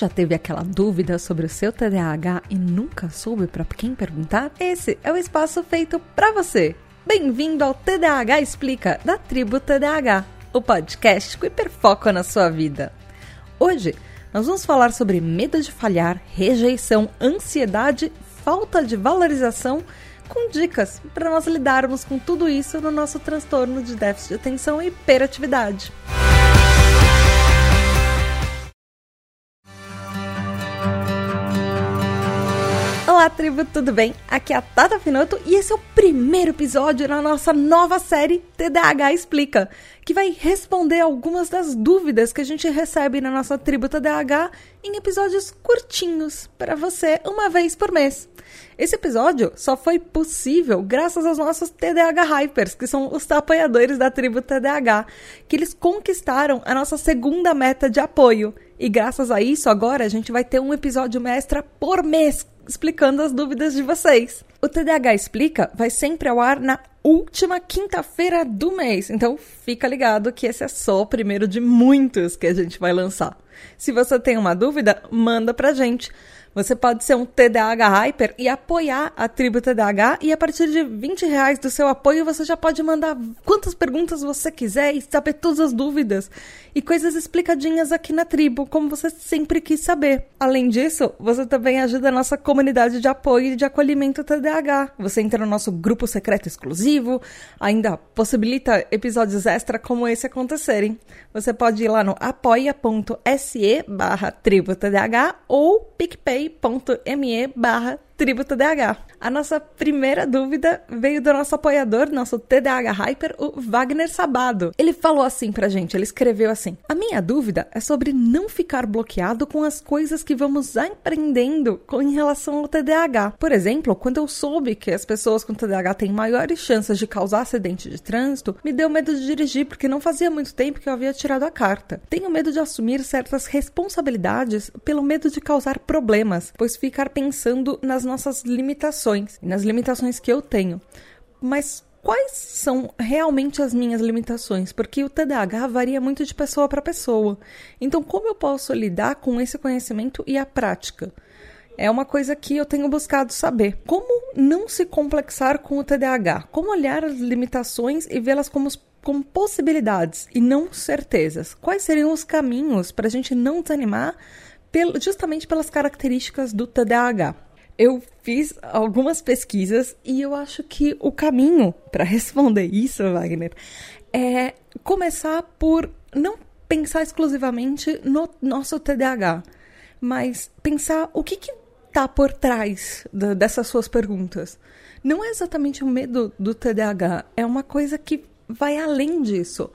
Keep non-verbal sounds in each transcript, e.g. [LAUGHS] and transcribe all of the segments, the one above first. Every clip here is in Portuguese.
já teve aquela dúvida sobre o seu TDAH e nunca soube para quem perguntar? Esse é o espaço feito para você. Bem-vindo ao TDAH Explica da Tribo TDAH, o podcast que hiperfoca na sua vida. Hoje nós vamos falar sobre medo de falhar, rejeição, ansiedade, falta de valorização, com dicas para nós lidarmos com tudo isso no nosso transtorno de déficit de atenção e hiperatividade. Olá, tribo, tudo bem? Aqui é a Tata Finoto e esse é o primeiro episódio na nossa nova série TDAH Explica, que vai responder algumas das dúvidas que a gente recebe na nossa tribo TDAH em episódios curtinhos para você, uma vez por mês. Esse episódio só foi possível graças aos nossos TDAH Hypers, que são os apoiadores da tribo TDAH, que eles conquistaram a nossa segunda meta de apoio. E graças a isso, agora a gente vai ter um episódio extra por mês explicando as dúvidas de vocês. O TDAH Explica vai sempre ao ar na última quinta-feira do mês, então fica ligado que esse é só o primeiro de muitos que a gente vai lançar. Se você tem uma dúvida, manda pra gente. Você pode ser um TDAH Hyper e apoiar a tribo TDAH e a partir de 20 reais do seu apoio você já pode mandar quantas perguntas você quiser e saber todas as dúvidas e coisas explicadinhas aqui na tribo, como você sempre quis saber. Além disso, você também ajuda a nossa comunidade de apoio e de acolhimento TDAH. Você entra no nosso grupo secreto exclusivo, ainda possibilita episódios extra como esse acontecerem. Você pode ir lá no apoia.se barra tribo TDAH ou PicPay picpay.me barra Tribo TDAH. A nossa primeira dúvida veio do nosso apoiador, nosso TDAH Hyper, o Wagner Sabado. Ele falou assim pra gente, ele escreveu assim: A minha dúvida é sobre não ficar bloqueado com as coisas que vamos aprendendo em relação ao TDAH. Por exemplo, quando eu soube que as pessoas com TDAH têm maiores chances de causar acidente de trânsito, me deu medo de dirigir porque não fazia muito tempo que eu havia tirado a carta. Tenho medo de assumir certas responsabilidades pelo medo de causar problemas, pois ficar pensando nas nossas limitações e nas limitações que eu tenho. Mas quais são realmente as minhas limitações? Porque o TDAH varia muito de pessoa para pessoa. Então, como eu posso lidar com esse conhecimento e a prática? É uma coisa que eu tenho buscado saber. Como não se complexar com o TDAH? Como olhar as limitações e vê-las como como possibilidades e não certezas. Quais seriam os caminhos para a gente não desanimar justamente pelas características do TDAH? Eu fiz algumas pesquisas e eu acho que o caminho para responder isso, Wagner, é começar por não pensar exclusivamente no nosso TDAH, mas pensar o que que tá por trás dessas suas perguntas. Não é exatamente o medo do TDAH, é uma coisa que vai além disso.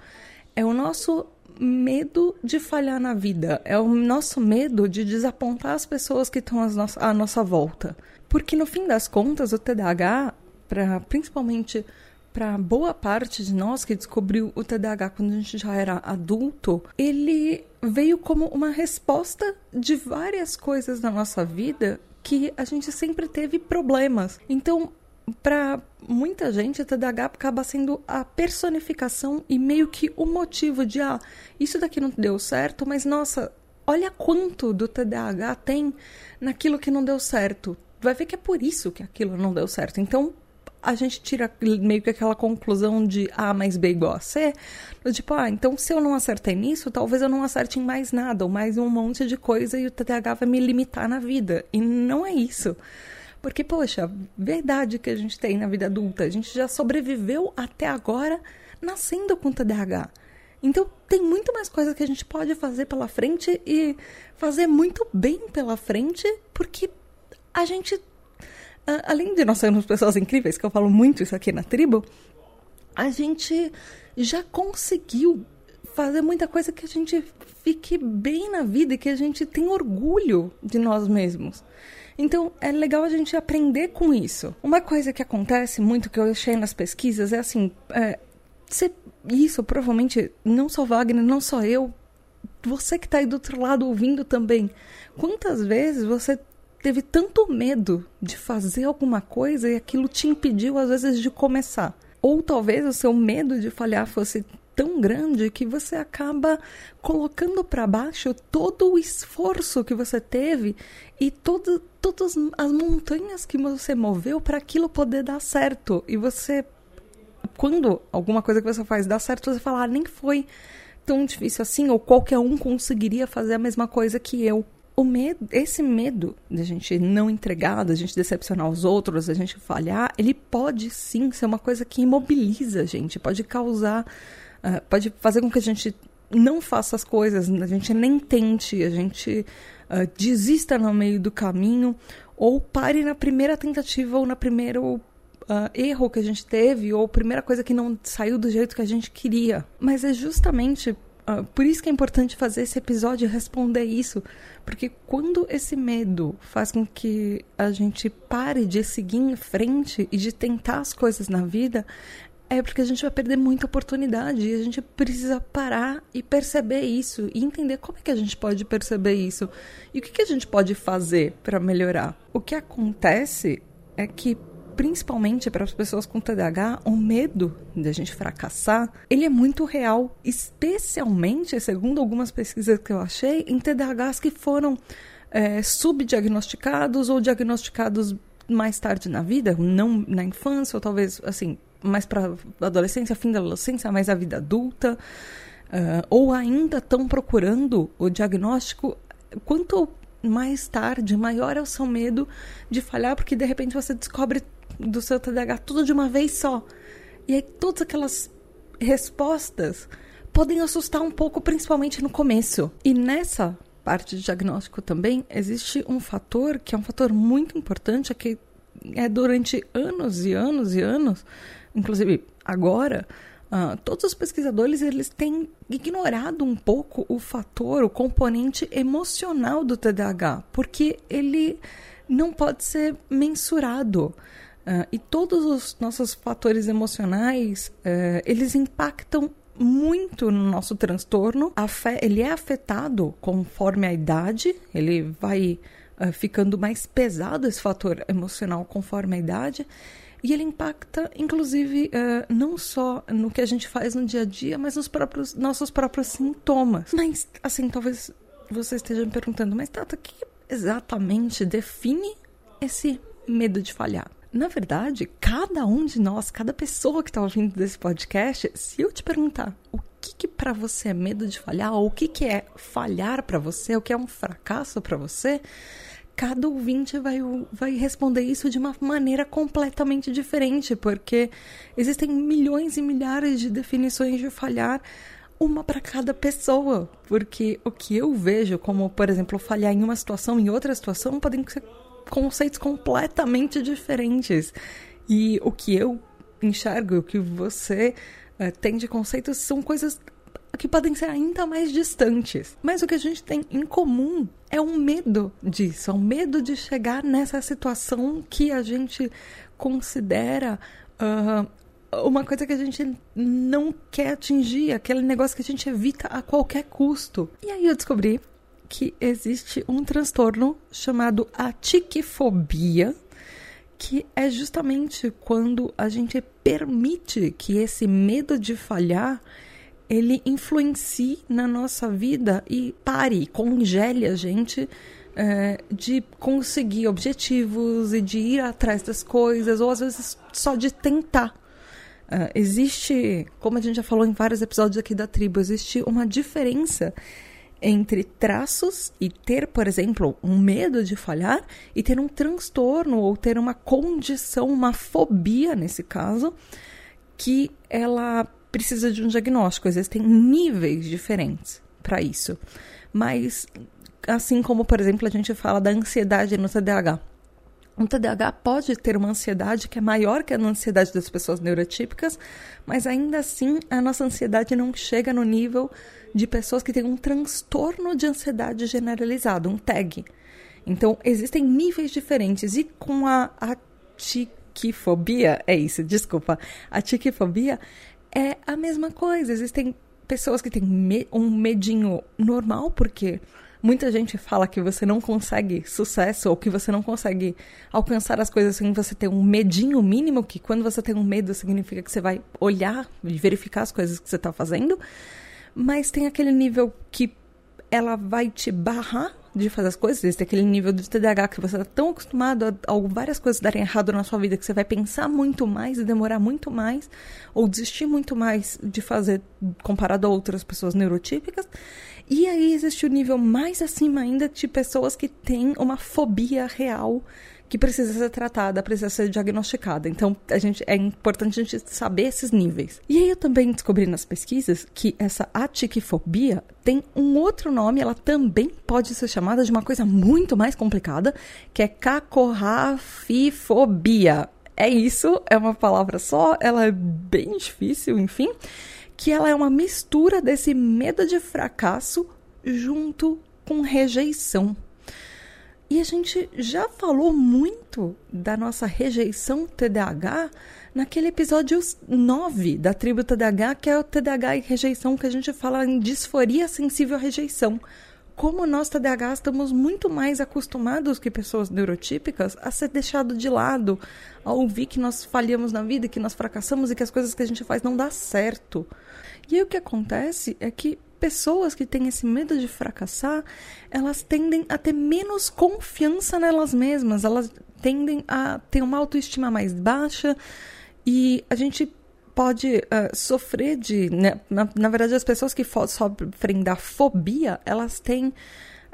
É o nosso medo de falhar na vida, é o nosso medo de desapontar as pessoas que estão à nossa volta. Porque no fim das contas, o TDAH, pra, principalmente para boa parte de nós que descobriu o TDAH quando a gente já era adulto, ele veio como uma resposta de várias coisas na nossa vida que a gente sempre teve problemas. Então, para muita gente, o TDAH acaba sendo a personificação e meio que o motivo de, ah, isso daqui não deu certo, mas nossa, olha quanto do TDAH tem naquilo que não deu certo. Vai ver que é por isso que aquilo não deu certo. Então, a gente tira meio que aquela conclusão de A mais B igual a C, tipo, ah, então se eu não acertei nisso, talvez eu não acerte em mais nada, ou mais um monte de coisa e o TDAH vai me limitar na vida. E não é isso. Porque, poxa, verdade que a gente tem na vida adulta, a gente já sobreviveu até agora nascendo com TDAH. Então, tem muito mais coisa que a gente pode fazer pela frente e fazer muito bem pela frente, porque a gente, além de nós sermos pessoas incríveis, que eu falo muito isso aqui na tribo, a gente já conseguiu fazer muita coisa que a gente fique bem na vida e que a gente tem orgulho de nós mesmos. Então é legal a gente aprender com isso. Uma coisa que acontece muito que eu achei nas pesquisas é assim: é, isso provavelmente não só Wagner, não só eu, você que está aí do outro lado ouvindo também. Quantas vezes você teve tanto medo de fazer alguma coisa e aquilo te impediu às vezes de começar? Ou talvez o seu medo de falhar fosse tão grande que você acaba colocando para baixo todo o esforço que você teve e todo, todas as montanhas que você moveu para aquilo poder dar certo. E você, quando alguma coisa que você faz dá certo, você fala, ah, nem foi tão difícil assim, ou qualquer um conseguiria fazer a mesma coisa que eu o medo, esse medo de a gente não entregar, da gente decepcionar os outros, da gente falhar, ele pode sim ser uma coisa que imobiliza a gente, pode causar, uh, pode fazer com que a gente não faça as coisas, a gente nem tente, a gente uh, desista no meio do caminho, ou pare na primeira tentativa ou na primeiro Uh, erro que a gente teve ou primeira coisa que não saiu do jeito que a gente queria. Mas é justamente Uh, por isso que é importante fazer esse episódio responder isso, porque quando esse medo faz com que a gente pare de seguir em frente e de tentar as coisas na vida, é porque a gente vai perder muita oportunidade e a gente precisa parar e perceber isso e entender como é que a gente pode perceber isso e o que, que a gente pode fazer para melhorar. O que acontece é que principalmente para as pessoas com TDAH, o medo de a gente fracassar, ele é muito real, especialmente, segundo algumas pesquisas que eu achei, em TDAHs que foram é, subdiagnosticados ou diagnosticados mais tarde na vida, não na infância, ou talvez, assim, mais para adolescência, fim da adolescência, mais a vida adulta, uh, ou ainda estão procurando o diagnóstico. Quanto mais tarde, maior é o seu medo de falhar, porque de repente você descobre do seu TDAH tudo de uma vez só. E aí todas aquelas respostas podem assustar um pouco, principalmente no começo. E nessa parte de diagnóstico também existe um fator que é um fator muito importante, é que é durante anos e anos e anos, inclusive agora, uh, todos os pesquisadores eles têm ignorado um pouco o fator, o componente emocional do TDAH, porque ele não pode ser mensurado. Uh, e todos os nossos fatores emocionais, uh, eles impactam muito no nosso transtorno. Ele é afetado conforme a idade, ele vai uh, ficando mais pesado esse fator emocional conforme a idade. E ele impacta, inclusive, uh, não só no que a gente faz no dia a dia, mas nos próprios, nossos próprios sintomas. Mas, assim, talvez você esteja me perguntando, mas Tata, o que exatamente define esse medo de falhar? Na verdade, cada um de nós, cada pessoa que está ouvindo desse podcast, se eu te perguntar o que, que para você é medo de falhar, ou o que, que é falhar para você, o que é um fracasso para você, cada ouvinte vai, vai responder isso de uma maneira completamente diferente, porque existem milhões e milhares de definições de falhar, uma para cada pessoa. Porque o que eu vejo como, por exemplo, falhar em uma situação, em outra situação, podem ser conceitos completamente diferentes. E o que eu enxergo, o que você uh, tem de conceitos são coisas que podem ser ainda mais distantes. Mas o que a gente tem em comum é um medo disso, é um medo de chegar nessa situação que a gente considera uh, uma coisa que a gente não quer atingir, aquele negócio que a gente evita a qualquer custo. E aí eu descobri que existe um transtorno chamado atiquifobia, que é justamente quando a gente permite que esse medo de falhar ele influencie na nossa vida e pare, congele a gente é, de conseguir objetivos e de ir atrás das coisas, ou às vezes só de tentar. Uh, existe, como a gente já falou em vários episódios aqui da tribo, existe uma diferença entre traços e ter, por exemplo, um medo de falhar e ter um transtorno ou ter uma condição, uma fobia nesse caso, que ela precisa de um diagnóstico. Existem níveis diferentes para isso. Mas, assim como, por exemplo, a gente fala da ansiedade no TDAH. Um TDAH pode ter uma ansiedade que é maior que a ansiedade das pessoas neurotípicas, mas ainda assim a nossa ansiedade não chega no nível de pessoas que têm um transtorno de ansiedade generalizado, um TAG. Então, existem níveis diferentes e com a atiquifobia, é isso, desculpa, a tiquifobia é a mesma coisa. Existem pessoas que têm me um medinho normal, porque Muita gente fala que você não consegue sucesso ou que você não consegue alcançar as coisas sem você ter um medinho mínimo, que quando você tem um medo significa que você vai olhar e verificar as coisas que você está fazendo. Mas tem aquele nível que ela vai te barrar de fazer as coisas, existe aquele nível de TDAH que você está tão acostumado a, a, várias coisas darem errado na sua vida que você vai pensar muito mais e demorar muito mais, ou desistir muito mais de fazer comparado a outras pessoas neurotípicas. E aí existe o nível mais acima ainda de pessoas que têm uma fobia real que precisa ser tratada, precisa ser diagnosticada. Então, a gente, é importante a gente saber esses níveis. E aí eu também descobri nas pesquisas que essa atiquifobia tem um outro nome, ela também pode ser chamada de uma coisa muito mais complicada, que é cacorrafifobia. É isso, é uma palavra só, ela é bem difícil, enfim, que ela é uma mistura desse medo de fracasso junto com rejeição. E a gente já falou muito da nossa rejeição TDAH naquele episódio 9 da tribo TDAH, que é o TDAH e rejeição, que a gente fala em disforia sensível à rejeição. Como nós TDAH estamos muito mais acostumados que pessoas neurotípicas a ser deixado de lado, a ouvir que nós falhamos na vida, que nós fracassamos e que as coisas que a gente faz não dá certo. E aí o que acontece é que pessoas que têm esse medo de fracassar, elas tendem a ter menos confiança nelas mesmas, elas tendem a ter uma autoestima mais baixa e a gente pode uh, sofrer de. Né? Na, na, verdade, as pessoas que sofrem da fobia, elas têm.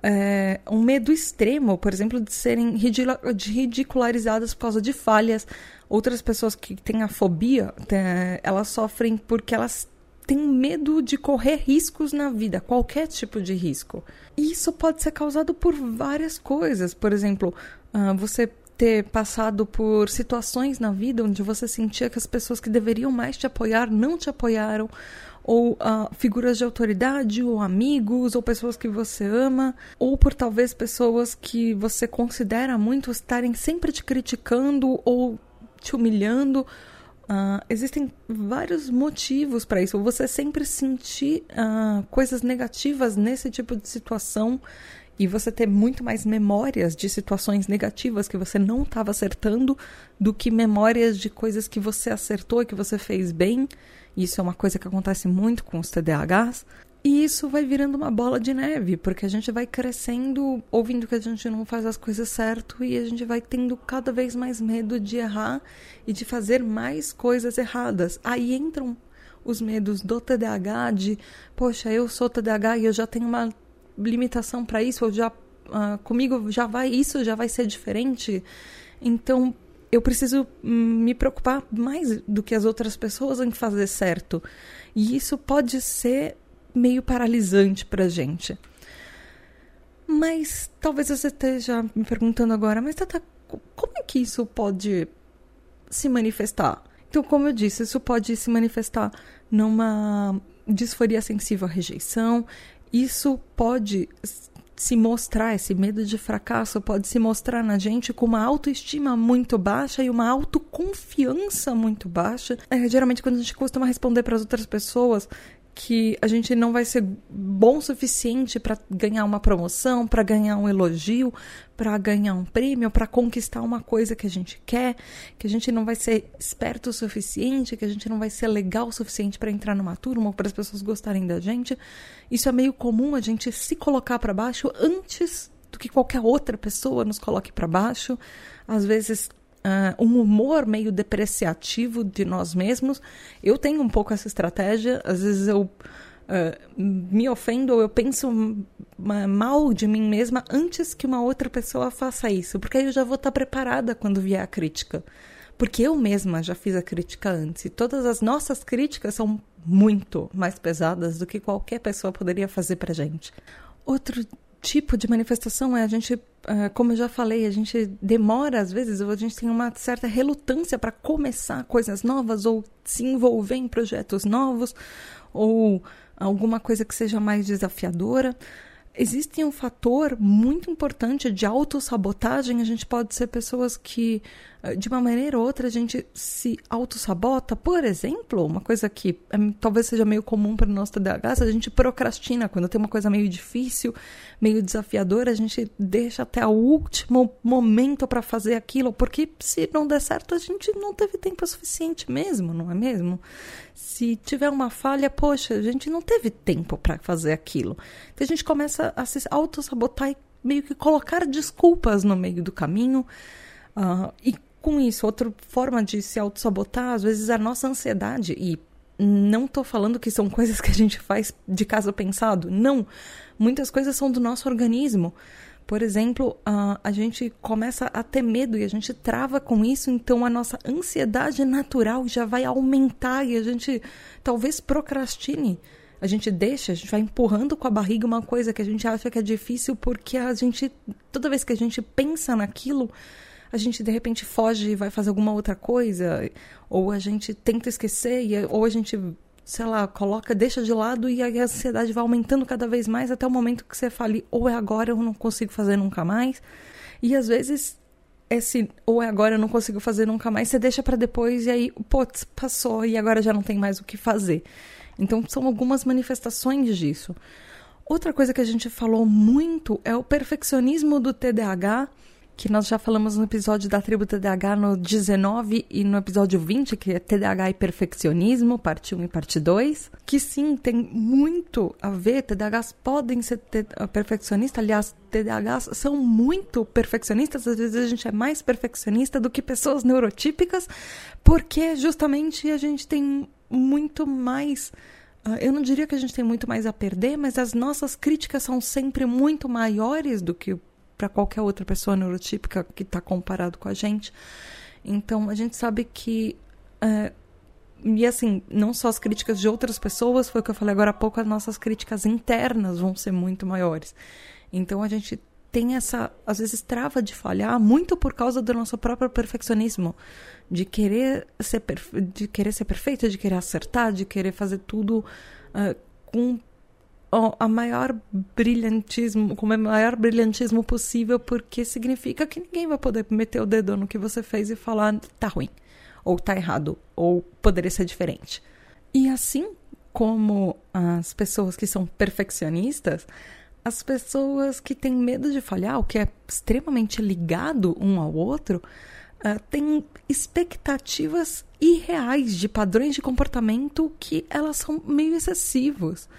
É, um medo extremo, por exemplo, de serem ridicularizadas por causa de falhas. Outras pessoas que têm a fobia, elas sofrem porque elas tem medo de correr riscos na vida, qualquer tipo de risco. Isso pode ser causado por várias coisas. Por exemplo, uh, você ter passado por situações na vida onde você sentia que as pessoas que deveriam mais te apoiar não te apoiaram, ou uh, figuras de autoridade, ou amigos, ou pessoas que você ama, ou por talvez pessoas que você considera muito estarem sempre te criticando ou te humilhando Uh, existem vários motivos para isso. Você sempre sentir uh, coisas negativas nesse tipo de situação e você ter muito mais memórias de situações negativas que você não estava acertando do que memórias de coisas que você acertou e que você fez bem. Isso é uma coisa que acontece muito com os TDAHs. E isso vai virando uma bola de neve, porque a gente vai crescendo, ouvindo que a gente não faz as coisas certo e a gente vai tendo cada vez mais medo de errar e de fazer mais coisas erradas. Aí entram os medos do TDAH de, poxa, eu sou TDAH e eu já tenho uma limitação para isso, ou já uh, comigo já vai isso já vai ser diferente. Então, eu preciso hum, me preocupar mais do que as outras pessoas em fazer certo. E isso pode ser meio paralisante pra gente. Mas talvez você esteja me perguntando agora, mas Tata, como é que isso pode se manifestar? Então, como eu disse, isso pode se manifestar numa disforia sensível à rejeição, isso pode se mostrar, esse medo de fracasso pode se mostrar na gente com uma autoestima muito baixa e uma autoconfiança muito baixa. É, geralmente, quando a gente costuma responder para as outras pessoas que a gente não vai ser bom o suficiente para ganhar uma promoção, para ganhar um elogio, para ganhar um prêmio, para conquistar uma coisa que a gente quer, que a gente não vai ser esperto o suficiente, que a gente não vai ser legal o suficiente para entrar numa turma ou para as pessoas gostarem da gente. Isso é meio comum a gente se colocar para baixo antes do que qualquer outra pessoa nos coloque para baixo. Às vezes uh, um humor meio depreciativo de nós mesmos. Eu tenho um pouco essa estratégia. Às vezes eu uh, me ofendo ou eu penso mal de mim mesma antes que uma outra pessoa faça isso, porque aí eu já vou estar preparada quando vier a crítica. Porque eu mesma já fiz a crítica antes. E todas as nossas críticas são muito mais pesadas do que qualquer pessoa poderia fazer pra gente. Outro tipo de manifestação é a gente, é, como eu já falei, a gente demora às vezes, a gente tem uma certa relutância para começar coisas novas ou se envolver em projetos novos ou alguma coisa que seja mais desafiadora. Existe um fator muito importante de autossabotagem. A gente pode ser pessoas que de uma maneira ou outra a gente se auto-sabota. Por exemplo, uma coisa que é, talvez seja meio comum para o nosso TDAH, a gente procrastina quando tem uma coisa meio difícil, meio desafiadora, a gente deixa até o último momento para fazer aquilo, porque se não der certo, a gente não teve tempo suficiente mesmo, não é mesmo? Se tiver uma falha, poxa, a gente não teve tempo para fazer aquilo. Então a gente começa a se auto-sabotar e meio que colocar desculpas no meio do caminho. Uh, e com isso, outra forma de se auto-sabotar, às vezes, a nossa ansiedade. E não estou falando que são [LAUGHS] coisas que a gente faz de caso pensado. Não. Muitas coisas são do nosso organismo. Por exemplo, uh, a gente começa a ter medo e a gente trava com isso, então a nossa ansiedade natural já vai aumentar e a gente talvez procrastine. A gente deixa, a gente vai empurrando com a barriga uma coisa que a gente acha que é difícil porque a gente, toda vez que a gente pensa naquilo, a gente de repente foge e vai fazer alguma outra coisa, ou a gente tenta esquecer, e, ou a gente, sei lá, coloca, deixa de lado e a ansiedade vai aumentando cada vez mais até o momento que você fale, ou é agora, eu não consigo fazer nunca mais. E às vezes esse ou é agora eu não consigo fazer nunca mais, você deixa para depois e aí, putz, passou e agora já não tem mais o que fazer. Então são algumas manifestações disso. Outra coisa que a gente falou muito é o perfeccionismo do TDAH que nós já falamos no episódio da tribo TDAH no 19 e no episódio 20, que é TDAH e perfeccionismo, parte 1 e parte 2, que sim, tem muito a ver, TDAHs podem ser ah, perfeccionistas, aliás, TDAHs são muito perfeccionistas, às vezes a gente é mais perfeccionista do que pessoas neurotípicas, porque justamente a gente tem muito mais ah, eu não diria que a gente tem muito mais a perder, mas as nossas críticas são sempre muito maiores do que para qualquer outra pessoa neurotípica que está comparado com a gente. Então, a gente sabe que. É, e assim, não só as críticas de outras pessoas, foi o que eu falei agora há pouco, as nossas críticas internas vão ser muito maiores. Então, a gente tem essa, às vezes, trava de falhar muito por causa do nosso próprio perfeccionismo. De querer ser, de querer ser perfeito, de querer acertar, de querer fazer tudo uh, com a maior brilhantismo, com o maior brilhantismo possível, porque significa que ninguém vai poder meter o dedo no que você fez e falar tá ruim, ou tá errado, ou poderia ser diferente. E assim como as pessoas que são perfeccionistas, as pessoas que têm medo de falhar, o que é extremamente ligado um ao outro, uh, têm expectativas irreais de padrões de comportamento que elas são meio excessivos.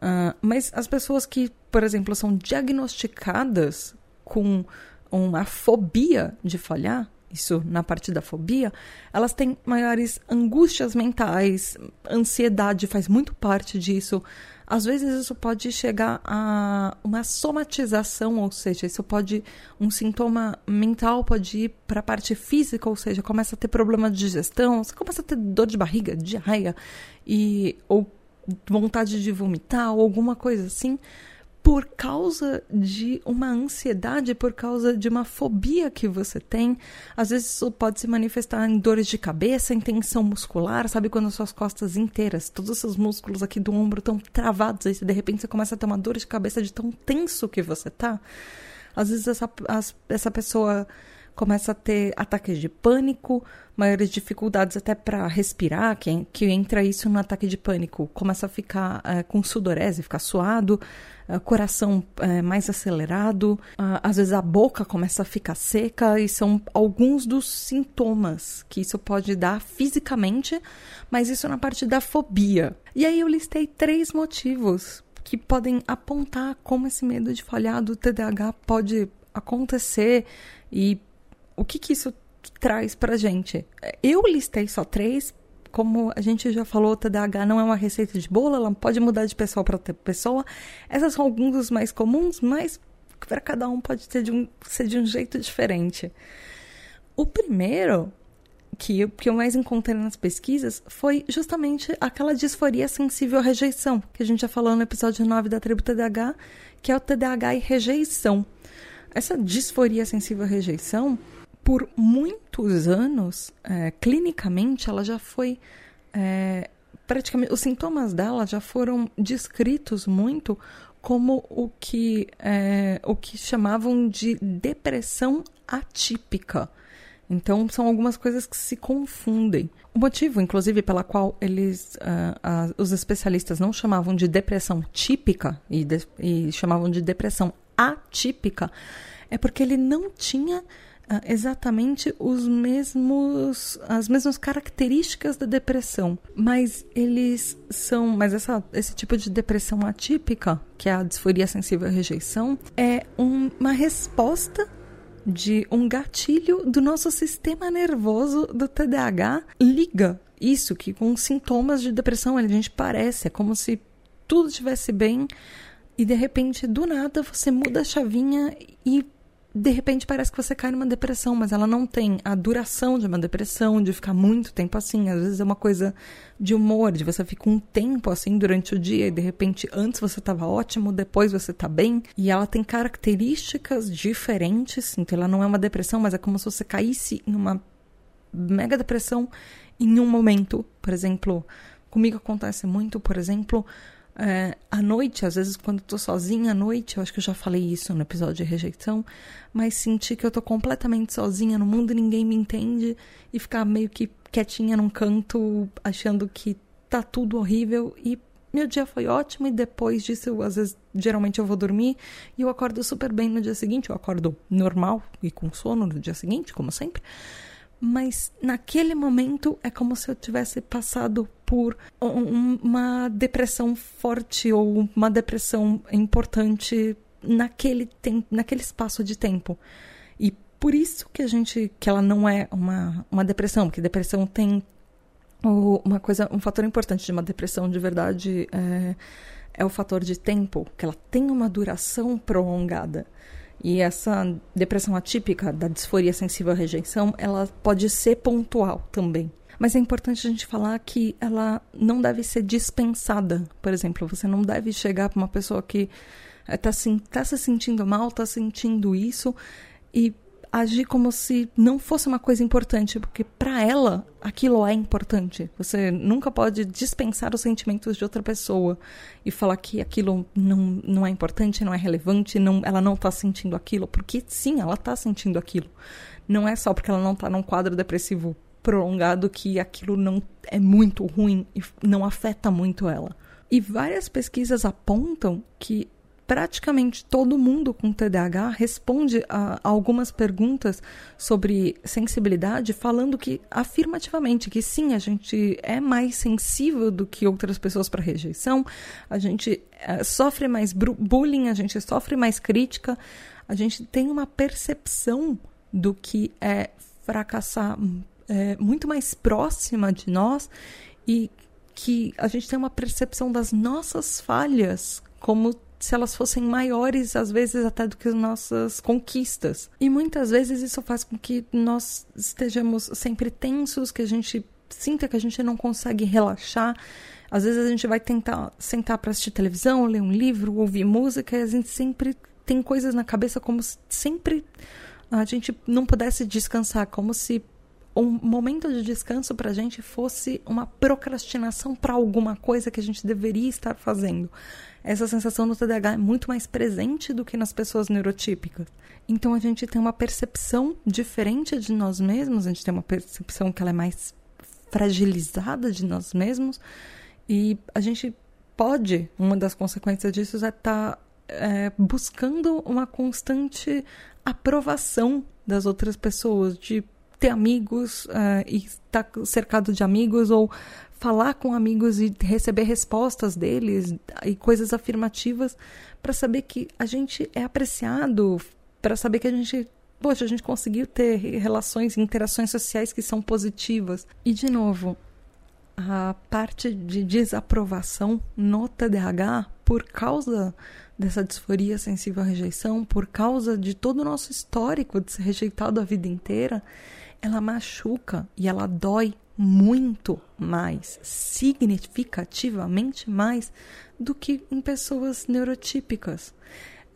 Uh, mas as pessoas que, por exemplo, são diagnosticadas com uma fobia de falhar, isso na parte da fobia, elas têm maiores angústias mentais, ansiedade faz muito parte disso. Às vezes isso pode chegar a uma somatização, ou seja, isso pode um sintoma mental pode ir para a parte física, ou seja, começa a ter problema de digestão, você começa a ter dor de barriga, diarreia e ou vontade de vomitar ou alguma coisa assim, por causa de uma ansiedade, por causa de uma fobia que você tem. Às vezes isso pode se manifestar em dores de cabeça, em tensão muscular, sabe quando as suas costas inteiras, todos os seus músculos aqui do ombro estão travados, aí de repente você começa a ter uma dor de cabeça de tão tenso que você tá. Às vezes essa, essa pessoa começa a ter ataques de pânico, maiores dificuldades até para respirar, que, que entra isso no ataque de pânico, começa a ficar é, com sudorese, ficar suado, é, coração é, mais acelerado, às vezes a boca começa a ficar seca, e são alguns dos sintomas que isso pode dar fisicamente, mas isso na parte da fobia. E aí eu listei três motivos que podem apontar como esse medo de falhar do TDAH pode acontecer e o que, que isso traz pra gente? Eu listei só três. Como a gente já falou, TDAH não é uma receita de bolo, ela pode mudar de pessoa para pessoa. Essas são alguns dos mais comuns, mas para cada um pode ser de um, ser de um jeito diferente. O primeiro que que eu mais encontrei nas pesquisas foi justamente aquela disforia sensível à rejeição, que a gente já falou no episódio 9 da tribo TDAH, que é o TDAH e rejeição. Essa disforia sensível à rejeição por muitos anos, é, clinicamente, ela já foi. É, praticamente, os sintomas dela já foram descritos muito como o que, é, o que chamavam de depressão atípica. Então, são algumas coisas que se confundem. O motivo, inclusive, pela qual eles, uh, os especialistas não chamavam de depressão típica e, de, e chamavam de depressão atípica, é porque ele não tinha exatamente os mesmos, as mesmas características da depressão, mas eles são, mas essa, esse tipo de depressão atípica, que é a disforia sensível à rejeição, é um, uma resposta de um gatilho do nosso sistema nervoso do TDAH liga isso que com sintomas de depressão a gente parece, é como se tudo estivesse bem e de repente do nada você muda a chavinha e de repente parece que você cai numa depressão, mas ela não tem a duração de uma depressão, de ficar muito tempo assim. Às vezes é uma coisa de humor, de você ficar um tempo assim durante o dia e de repente antes você estava ótimo, depois você está bem. E ela tem características diferentes, então ela não é uma depressão, mas é como se você caísse em uma mega depressão em um momento. Por exemplo, comigo acontece muito, por exemplo, é, à noite, às vezes quando eu tô sozinha à noite, eu acho que eu já falei isso no episódio de rejeição, mas sentir que eu tô completamente sozinha no mundo e ninguém me entende e ficar meio que quietinha num canto, achando que tá tudo horrível e meu dia foi ótimo e depois disso, eu, às vezes, geralmente eu vou dormir e eu acordo super bem no dia seguinte, eu acordo normal e com sono no dia seguinte, como sempre mas naquele momento é como se eu tivesse passado por um, uma depressão forte ou uma depressão importante naquele, tem, naquele espaço de tempo. E por isso que a gente que ela não é uma, uma depressão, porque depressão tem uma coisa, um fator importante de uma depressão de verdade é, é o fator de tempo, que ela tem uma duração prolongada. E essa depressão atípica da disforia sensível à rejeição, ela pode ser pontual também. Mas é importante a gente falar que ela não deve ser dispensada. Por exemplo, você não deve chegar para uma pessoa que está eh, tá se sentindo mal, está sentindo isso, e agir como se não fosse uma coisa importante, porque para ela aquilo é importante. Você nunca pode dispensar os sentimentos de outra pessoa e falar que aquilo não, não é importante, não é relevante, não, ela não está sentindo aquilo, porque sim, ela está sentindo aquilo. Não é só porque ela não está num quadro depressivo prolongado que aquilo não é muito ruim e não afeta muito ela. E várias pesquisas apontam que praticamente todo mundo com TDAH responde a, algumas perguntas sobre sensibilidade, falando que afirmativamente que sim, a gente é mais sensível do que outras pessoas para rejeição, a gente é, sofre mais bullying, a gente sofre mais crítica, a gente tem uma percepção do que é fracassar é, muito mais próxima de nós e que a gente tem uma percepção das nossas falhas como se elas fossem maiores, às vezes até do que as nossas conquistas. E muitas vezes isso faz com que nós estejamos sempre tensos, que a gente sinta que a gente não consegue relaxar. Às vezes a gente vai tentar sentar para assistir televisão, ler um livro, ouvir música, e a gente sempre tem coisas na cabeça como se sempre a gente não pudesse descansar, como se um momento de descanso para a gente fosse uma procrastinação para alguma coisa que a gente deveria estar fazendo essa sensação no TDAH é muito mais presente do que nas pessoas neurotípicas. Então a gente tem uma percepção diferente de nós mesmos, a gente tem uma percepção que ela é mais fragilizada de nós mesmos e a gente pode, uma das consequências disso é estar tá, é, buscando uma constante aprovação das outras pessoas, de ter amigos uh, e estar cercado de amigos ou falar com amigos e receber respostas deles e coisas afirmativas para saber que a gente é apreciado, para saber que a gente, poxa, a gente conseguiu ter relações, interações sociais que são positivas. E de novo, a parte de desaprovação no TDAH por causa dessa disforia sensível à rejeição, por causa de todo o nosso histórico de ser rejeitado a vida inteira, ela machuca e ela dói muito mais, significativamente mais do que em pessoas neurotípicas.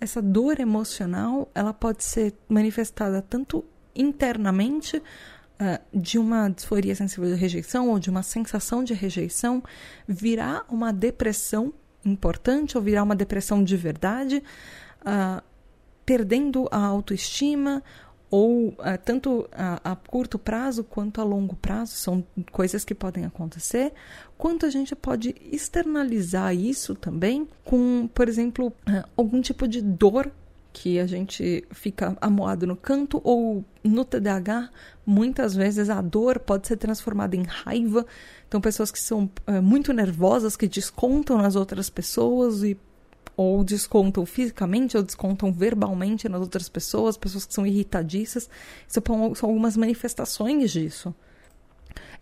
Essa dor emocional, ela pode ser manifestada tanto internamente uh, de uma disforia sensível de rejeição ou de uma sensação de rejeição, virar uma depressão importante ou virar uma depressão de verdade, uh, perdendo a autoestima ou é, tanto a, a, curto prazo quanto a longo prazo, são coisas que podem acontecer, quanto a gente pode externalizar isso também com, por exemplo, é, algum tipo de dor que a gente fica amoado no canto ou no TDAH, muitas vezes a dor pode ser transformada em raiva. Então, pessoas que são é, muito nervosas, que descontam nas outras pessoas e ou descontam fisicamente ou descontam verbalmente nas outras pessoas, pessoas que são irritadiças. São algumas manifestações disso.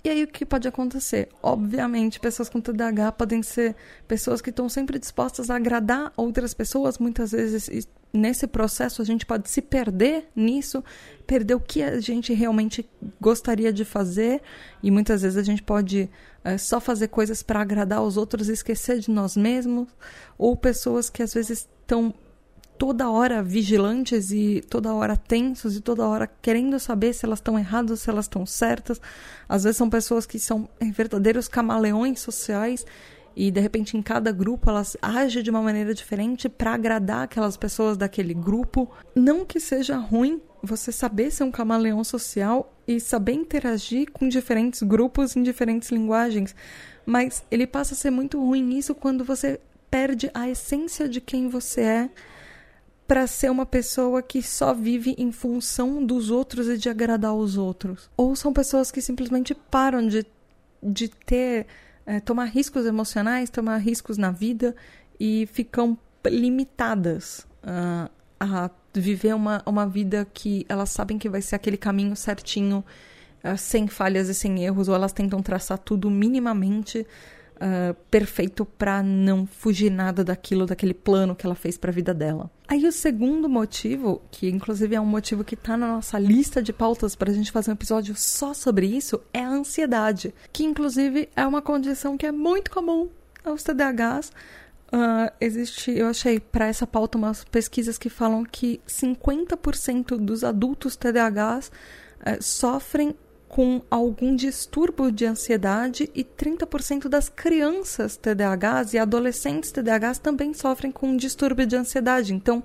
E aí o que pode acontecer? Obviamente, pessoas com TDAH podem ser pessoas que estão sempre dispostas a agradar outras pessoas. Muitas vezes, nesse processo, a gente pode se perder nisso, perder o que a gente realmente gostaria de fazer. E muitas vezes a gente pode é, só fazer coisas para agradar os outros e esquecer de nós mesmos. Ou pessoas que às vezes estão toda hora vigilantes e toda hora tensos e toda hora querendo saber se elas estão erradas, se elas estão certas. Às vezes são pessoas que são verdadeiros camaleões sociais e de repente em cada grupo elas agem de uma maneira diferente para agradar aquelas pessoas daquele grupo. Não que seja ruim você saber ser um camaleão social e saber interagir com diferentes grupos em diferentes linguagens, mas ele passa a ser muito ruim nisso quando você perde a essência de quem você é para ser uma pessoa que só vive em função dos outros e de agradar os outros. Ou são pessoas que simplesmente param de, de ter, é, tomar riscos emocionais, tomar riscos na vida e ficam limitadas uh, a viver uma, uma vida que elas sabem que vai ser aquele caminho certinho, uh, sem falhas e sem erros, ou elas tentam traçar tudo minimamente uh, perfeito para não fugir nada daquilo, daquele plano que ela fez para a vida dela. Aí o segundo motivo, que inclusive é um motivo que está na nossa lista de pautas para a gente fazer um episódio só sobre isso, é a ansiedade, que inclusive é uma condição que é muito comum aos TDAHs. Uh, existe, eu achei para essa pauta umas pesquisas que falam que 50% dos adultos TDAHs uh, sofrem com algum distúrbio de ansiedade e 30% das crianças TDAHs e adolescentes TDAHs também sofrem com um distúrbio de ansiedade. Então,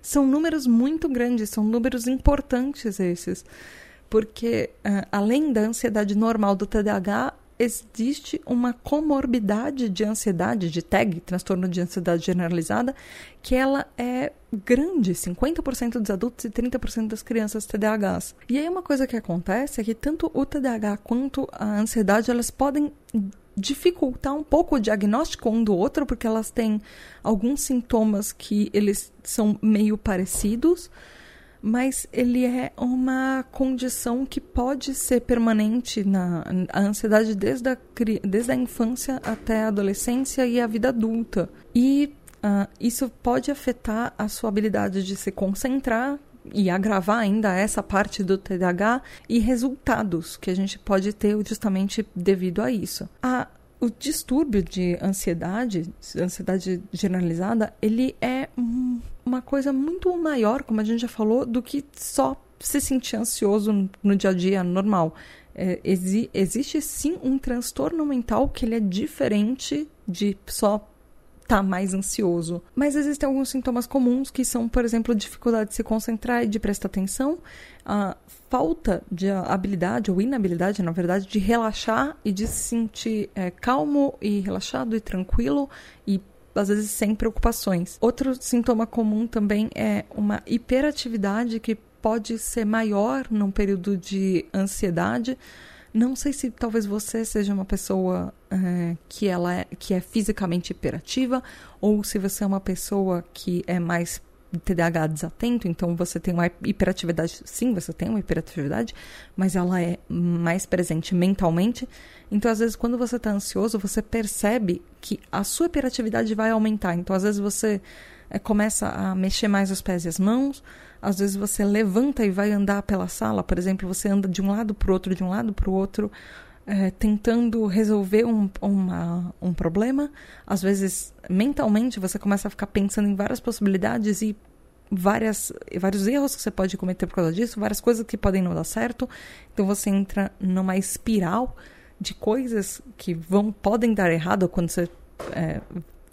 são números muito grandes, são números importantes esses. Porque, uh, além da ansiedade normal do TDAH, existe uma comorbidade de ansiedade, de TAG, transtorno de ansiedade generalizada, que ela é grande, 50% dos adultos e 30% das crianças TDAHs. E aí uma coisa que acontece é que tanto o TDAH quanto a ansiedade, elas podem dificultar um pouco o diagnóstico um do outro, porque elas têm alguns sintomas que eles são meio parecidos, mas ele é uma condição que pode ser permanente na a ansiedade desde a, desde a infância até a adolescência e a vida adulta. E uh, isso pode afetar a sua habilidade de se concentrar e agravar ainda essa parte do TDAH e resultados que a gente pode ter justamente devido a isso. A o distúrbio de ansiedade, ansiedade generalizada, ele é uma coisa muito maior, como a gente já falou, do que só se sentir ansioso no dia a dia normal. É, exi existe sim um transtorno mental que ele é diferente de só estar tá mais ansioso. Mas existem alguns sintomas comuns que são, por exemplo, dificuldade de se concentrar e de prestar atenção, a falta de habilidade ou inabilidade, na verdade, de relaxar e de se sentir é, calmo e relaxado e tranquilo e às vezes sem preocupações. Outro sintoma comum também é uma hiperatividade que pode ser maior num período de ansiedade. Não sei se talvez você seja uma pessoa é, que ela é, que é fisicamente hiperativa ou se você é uma pessoa que é mais TDAH desatento, então você tem uma hiperatividade, sim, você tem uma hiperatividade, mas ela é mais presente mentalmente. Então, às vezes, quando você está ansioso, você percebe que a sua hiperatividade vai aumentar. Então, às vezes, você é, começa a mexer mais os pés e as mãos, às vezes, você levanta e vai andar pela sala, por exemplo, você anda de um lado para o outro, de um lado para o outro. É, tentando resolver um, uma, um problema. Às vezes, mentalmente, você começa a ficar pensando em várias possibilidades e várias, vários erros que você pode cometer por causa disso, várias coisas que podem não dar certo. Então, você entra numa espiral de coisas que vão podem dar errado quando você é,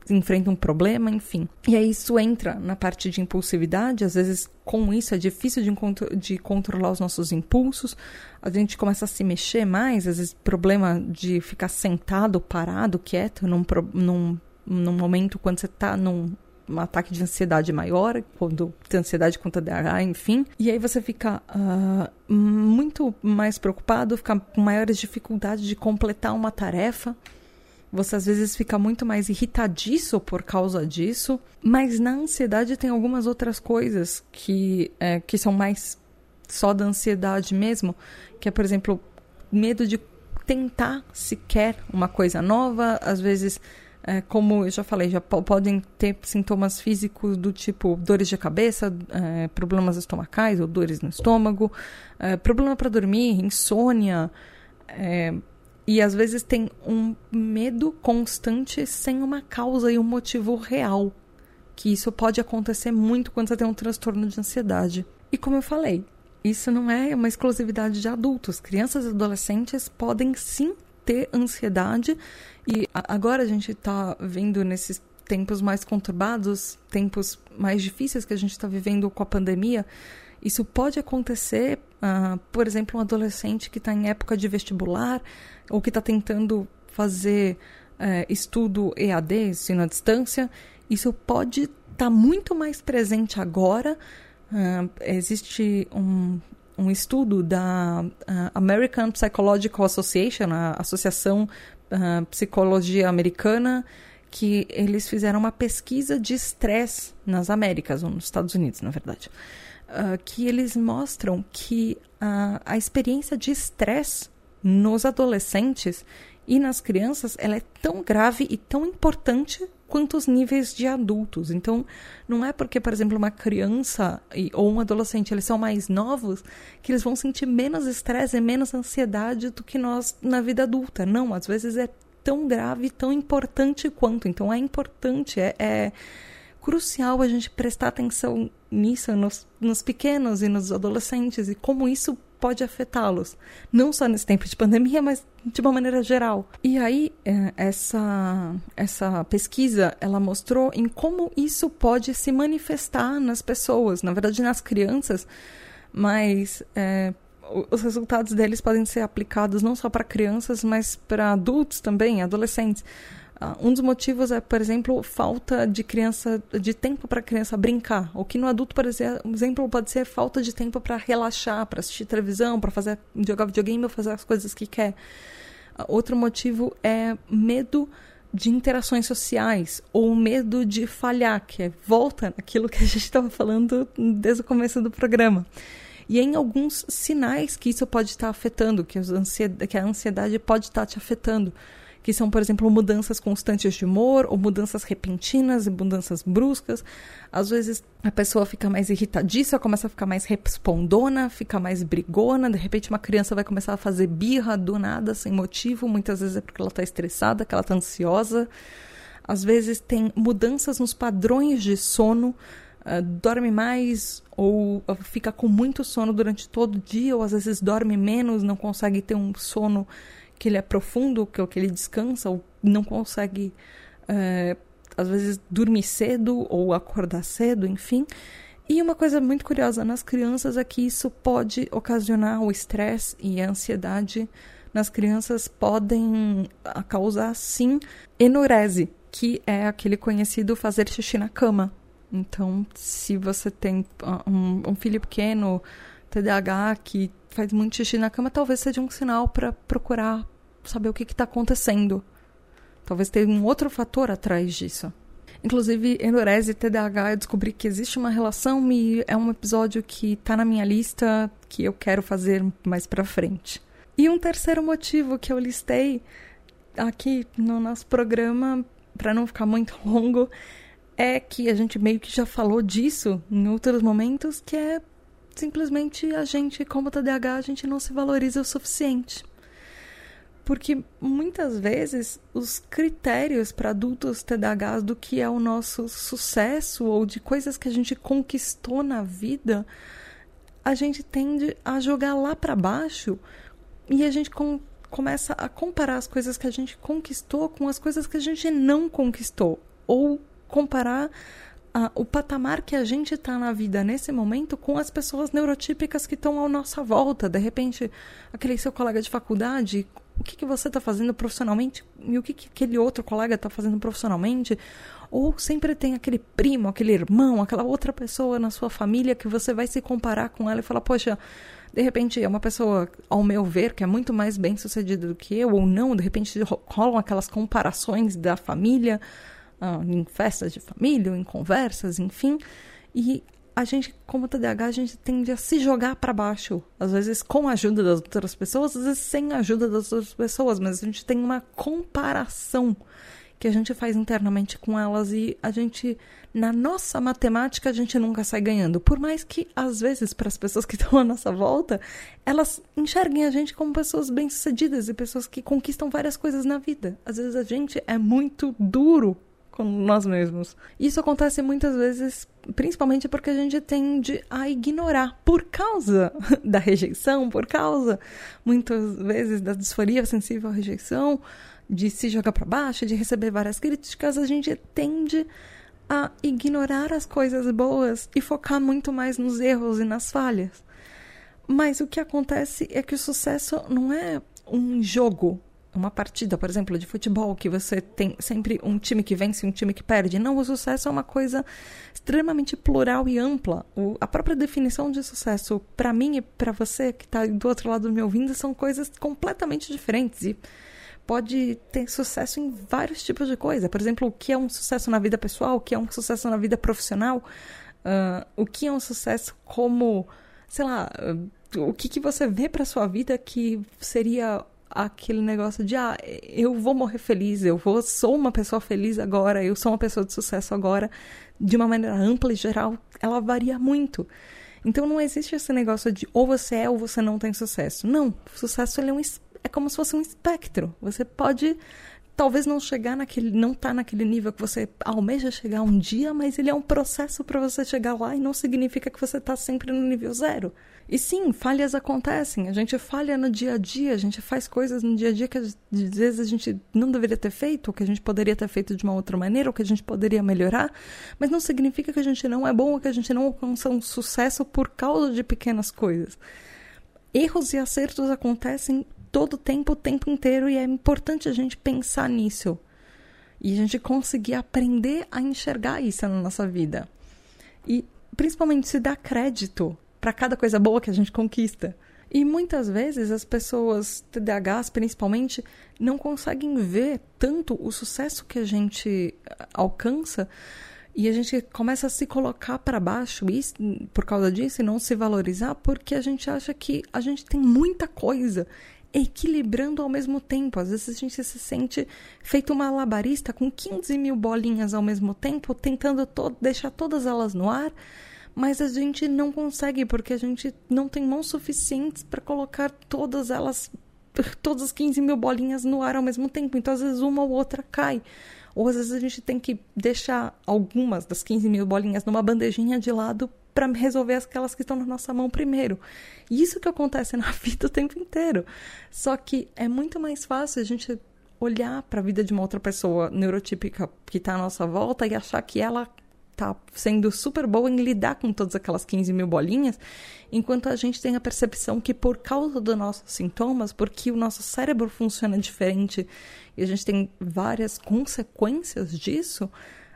enfrenta um problema, enfim. E aí isso entra na parte de impulsividade, às vezes com isso é difícil de, de controlar os nossos impulsos, a gente começa a se mexer mais, às vezes problema de ficar sentado, parado, quieto, num, num, num momento quando você está num um ataque de ansiedade maior, quando tem ansiedade com TDAH, enfim. E aí você fica uh, muito mais preocupado, fica com maiores dificuldades de completar uma tarefa. Você às vezes fica muito mais irritadiço por causa disso. Mas na ansiedade tem algumas outras coisas que, é, que são mais só da ansiedade mesmo. Que é, por exemplo, medo de tentar sequer uma coisa nova. Às vezes é, como eu já falei, já podem ter sintomas físicos do tipo dores de cabeça, é, problemas estomacais ou dores no estômago, é, problema para dormir, insônia. E às vezes tem um medo constante sem uma causa e um motivo real. Que isso pode acontecer muito quando você tem um transtorno de ansiedade. E como eu falei, isso não é uma exclusividade de adultos. Crianças e adolescentes podem sim ter ansiedade. E agora a gente está vendo nesses tempos mais conturbados, tempos mais difíceis que a gente está vivendo com a pandemia, isso pode acontecer, uh, por exemplo, um adolescente que está em época de vestibular ou que está tentando fazer uh, estudo EAD, ensino à distância. Isso pode estar tá muito mais presente agora. Uh, existe um, um estudo da uh, American Psychological Association, a Associação Psicologia Americana, que eles fizeram uma pesquisa de estresse nas Américas, ou nos Estados Unidos, na verdade, uh, que eles mostram que a experiência de estresse nos adolescentes e nas crianças ela é tão grave e tão importante quantos níveis de adultos. Então, não é porque, por exemplo, uma criança ou um adolescente eles são mais novos que eles vão sentir menos estresse e menos ansiedade do que nós na vida adulta. Não, às vezes é tão grave, tão importante quanto. Então, é importante, é, é crucial a gente prestar atenção nisso nos, nos pequenos e nos adolescentes e como isso pode afetá-los, não só nesse tempo de pandemia, mas de uma maneira geral. E aí é, essa essa pesquisa ela mostrou em como isso pode se manifestar nas pessoas, na verdade nas crianças, mas é, os resultados deles podem ser aplicados não só para crianças, mas para adultos também, adolescentes. Ah, um dos motivos é, por exemplo, falta de criança, de tempo para a criança brincar. O que no adulto, por exemplo, pode ser falta de tempo para relaxar, para assistir televisão, para fazer jogar videogame ou fazer as coisas que quer. Ah, outro motivo é medo de interações sociais ou medo de falhar, que é volta aquilo que a gente estava falando desde o começo do programa. E em alguns sinais que isso pode estar afetando, que, que a ansiedade pode estar te afetando que são, por exemplo, mudanças constantes de humor, ou mudanças repentinas e mudanças bruscas. Às vezes a pessoa fica mais irritadiça, começa a ficar mais respondona, fica mais brigona, de repente uma criança vai começar a fazer birra do nada, sem motivo, muitas vezes é porque ela está estressada, que ela está ansiosa. Às vezes tem mudanças nos padrões de sono, Uh, dorme mais ou fica com muito sono durante todo o dia, ou às vezes dorme menos, não consegue ter um sono que ele é profundo, que, que ele descansa, ou não consegue, é, às vezes, dormir cedo ou acordar cedo, enfim. E uma coisa muito curiosa nas crianças é que isso pode ocasionar o estresse e a ansiedade nas crianças podem causar sim enurese, que é aquele conhecido fazer xixi na cama. Então, se você tem ah, um, um filho pequeno, TDAH, que faz muito xixi na cama, talvez seja um sinal para procurar saber o que está acontecendo. Talvez tenha um outro fator atrás disso. Inclusive, enurese e TDAH, eu descobri que existe uma relação e é um episódio que está na minha lista que eu quero fazer mais para frente. E um terceiro motivo que eu listei aqui no nosso programa, para não ficar muito [LAUGHS] longo, é que a gente meio que já falou disso em outros momentos, que é simplesmente a gente, como TDAH, a gente não se valoriza o suficiente. Porque muitas vezes os critérios para adultos TDAHs do que é o nosso sucesso ou de coisas que a gente conquistou na vida, a gente tende a jogar lá para baixo e a gente com, começa a comparar as coisas que a gente conquistou com as coisas que a gente não conquistou. ou comparar uh, o patamar que a gente está na vida nesse momento com as pessoas neurotípicas que estão à nossa volta. De repente, aquele seu colega de faculdade, o que, que você está fazendo profissionalmente e o que, que aquele outro colega está fazendo profissionalmente. Ou sempre tem aquele primo, aquele irmão, aquela outra pessoa na sua família que você vai se comparar com ela e falar, poxa, de repente é uma pessoa, ao meu ver, que é muito mais bem sucedida do que eu, ou não, de repente rolam aquelas comparações da família, em festas de família, em conversas, enfim. E a gente, como TDAH, a gente tende a se jogar para baixo. Às vezes com a ajuda das outras pessoas, às vezes sem a ajuda das outras pessoas, mas a gente tem uma comparação que a gente faz internamente com elas e a gente, na nossa matemática, a gente nunca sai ganhando. Por mais que, às vezes, para as pessoas que [LAUGHS] estão à nossa volta, elas enxerguem a gente como pessoas bem-sucedidas e pessoas que conquistam várias coisas na vida. Às vezes a gente é muito duro com nós mesmos. Isso acontece muitas vezes, principalmente porque a gente tende a ignorar por causa [LAUGHS] da rejeição, por causa muitas vezes da disforia sensível à rejeição, de se jogar para baixo, de receber várias críticas, a gente tende a ignorar as coisas boas e focar muito mais nos erros e nas falhas. Mas o que acontece é que o sucesso não é um jogo uma partida, por exemplo, de futebol, que você tem sempre um time que vence e um time que perde. Não, o sucesso é uma coisa extremamente plural e ampla. O, a própria definição de sucesso, para mim e para você que está do outro lado me ouvindo, são coisas completamente diferentes. E pode ter sucesso em vários tipos de coisa. Por exemplo, o que é um sucesso na vida pessoal, o que é um sucesso na vida profissional, uh, o que é um sucesso como, sei lá, o que, que você vê para sua vida que seria aquele negócio de ah, eu vou morrer feliz, eu vou sou uma pessoa feliz agora, eu sou uma pessoa de sucesso agora, de uma maneira ampla e geral, ela varia muito. Então não existe esse negócio de ou você é ou você não tem sucesso. Não, sucesso é, um, é como se fosse um espectro. Você pode talvez não chegar naquele, não tá naquele nível que você almeja chegar um dia, mas ele é um processo para você chegar lá e não significa que você está sempre no nível zero. E sim, falhas acontecem. A gente falha no dia a dia, a gente faz coisas no dia a dia que às vezes a gente não deveria ter feito, ou que a gente poderia ter feito de uma outra maneira, ou que a gente poderia melhorar, mas não significa que a gente não é bom ou que a gente não alcança um sucesso por causa de pequenas coisas. Erros e acertos acontecem todo tempo, o tempo inteiro, e é importante a gente pensar nisso. E a gente conseguir aprender a enxergar isso na nossa vida. E principalmente se dar crédito para cada coisa boa que a gente conquista. E muitas vezes as pessoas TDAHs, principalmente, não conseguem ver tanto o sucesso que a gente alcança e a gente começa a se colocar para baixo e, por causa disso e não se valorizar porque a gente acha que a gente tem muita coisa equilibrando ao mesmo tempo. Às vezes a gente se sente feito uma labarista com 15 mil bolinhas ao mesmo tempo, tentando to deixar todas elas no ar mas a gente não consegue porque a gente não tem mãos suficientes para colocar todas elas, [LAUGHS] todas as 15 mil bolinhas no ar ao mesmo tempo. Então, às vezes, uma ou outra cai. Ou às vezes a gente tem que deixar algumas das 15 mil bolinhas numa bandejinha de lado para resolver aquelas que estão na nossa mão primeiro. E isso que acontece na [LAUGHS] vida o tempo inteiro. Só que é muito mais fácil a gente olhar para a vida de uma outra pessoa neurotípica que está à nossa volta e achar que ela tá sendo super boa em lidar com todas aquelas 15 mil bolinhas, enquanto a gente tem a percepção que por causa dos nossos sintomas, porque o nosso cérebro funciona diferente e a gente tem várias consequências disso,